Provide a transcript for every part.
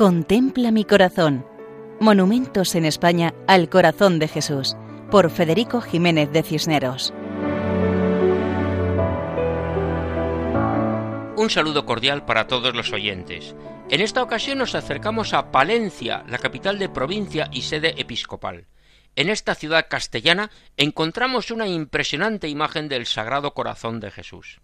Contempla mi corazón. Monumentos en España al corazón de Jesús, por Federico Jiménez de Cisneros. Un saludo cordial para todos los oyentes. En esta ocasión nos acercamos a Palencia, la capital de provincia y sede episcopal. En esta ciudad castellana encontramos una impresionante imagen del Sagrado Corazón de Jesús.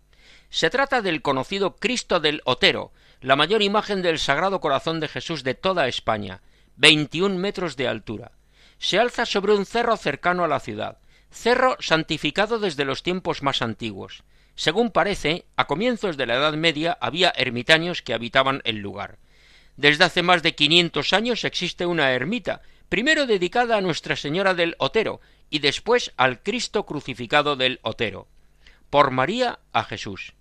Se trata del conocido Cristo del Otero, la mayor imagen del Sagrado Corazón de Jesús de toda España, 21 metros de altura. Se alza sobre un cerro cercano a la ciudad, cerro santificado desde los tiempos más antiguos. Según parece, a comienzos de la Edad Media había ermitaños que habitaban el lugar. Desde hace más de quinientos años existe una ermita, primero dedicada a Nuestra Señora del Otero y después al Cristo crucificado del Otero. Por María a Jesús.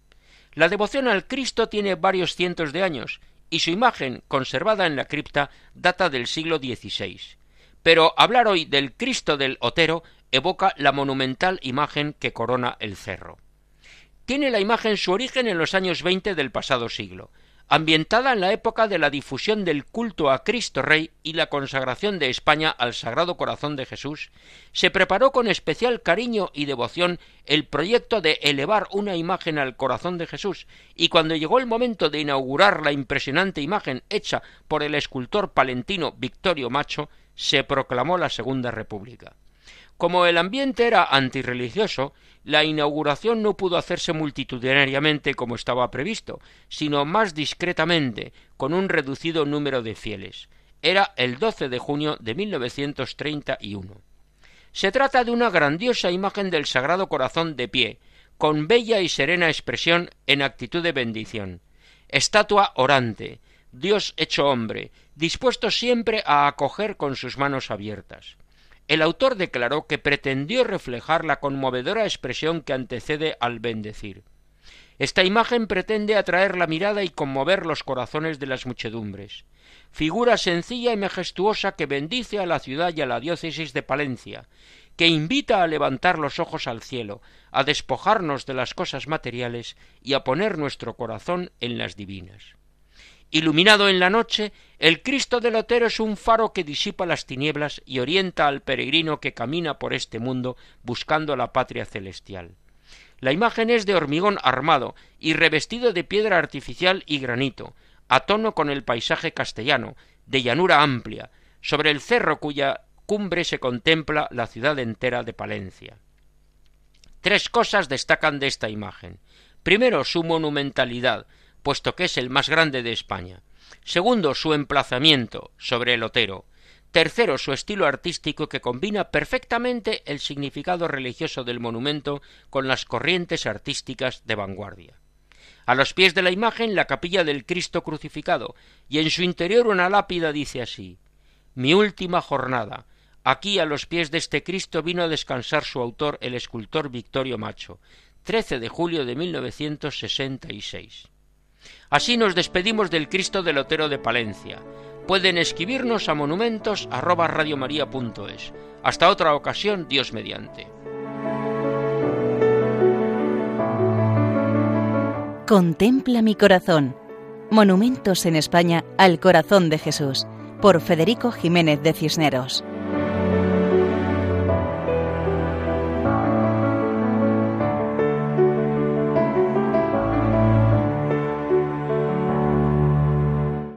La devoción al Cristo tiene varios cientos de años y su imagen, conservada en la cripta, data del siglo XVI. Pero hablar hoy del Cristo del Otero evoca la monumental imagen que corona el cerro. Tiene la imagen su origen en los años veinte del pasado siglo, ambientada en la época de la difusión del culto a Cristo Rey y la consagración de España al Sagrado Corazón de Jesús, se preparó con especial cariño y devoción el proyecto de elevar una imagen al corazón de Jesús, y cuando llegó el momento de inaugurar la impresionante imagen hecha por el escultor palentino Victorio Macho, se proclamó la Segunda República. Como el ambiente era antirreligioso, la inauguración no pudo hacerse multitudinariamente como estaba previsto, sino más discretamente, con un reducido número de fieles. Era el 12 de junio de 1931. Se trata de una grandiosa imagen del Sagrado Corazón de pie, con bella y serena expresión en actitud de bendición. Estatua orante, Dios hecho hombre, dispuesto siempre a acoger con sus manos abiertas. El autor declaró que pretendió reflejar la conmovedora expresión que antecede al bendecir. Esta imagen pretende atraer la mirada y conmover los corazones de las muchedumbres. Figura sencilla y majestuosa que bendice a la ciudad y a la diócesis de Palencia, que invita a levantar los ojos al cielo, a despojarnos de las cosas materiales y a poner nuestro corazón en las divinas. Iluminado en la noche, el Cristo del Otero es un faro que disipa las tinieblas y orienta al peregrino que camina por este mundo buscando la patria celestial. La imagen es de hormigón armado y revestido de piedra artificial y granito, a tono con el paisaje castellano, de llanura amplia, sobre el cerro cuya cumbre se contempla la ciudad entera de Palencia. Tres cosas destacan de esta imagen. Primero, su monumentalidad, puesto que es el más grande de España. Segundo, su emplazamiento sobre el Otero. Tercero, su estilo artístico que combina perfectamente el significado religioso del monumento con las corrientes artísticas de vanguardia. A los pies de la imagen la capilla del Cristo crucificado, y en su interior una lápida dice así Mi última jornada. Aquí a los pies de este Cristo vino a descansar su autor, el escultor Victorio Macho, 13 de julio de 1966. Así nos despedimos del Cristo del Otero de Palencia. Pueden escribirnos a monumentos Hasta otra ocasión, Dios mediante. Contempla mi corazón. Monumentos en España al corazón de Jesús, por Federico Jiménez de Cisneros.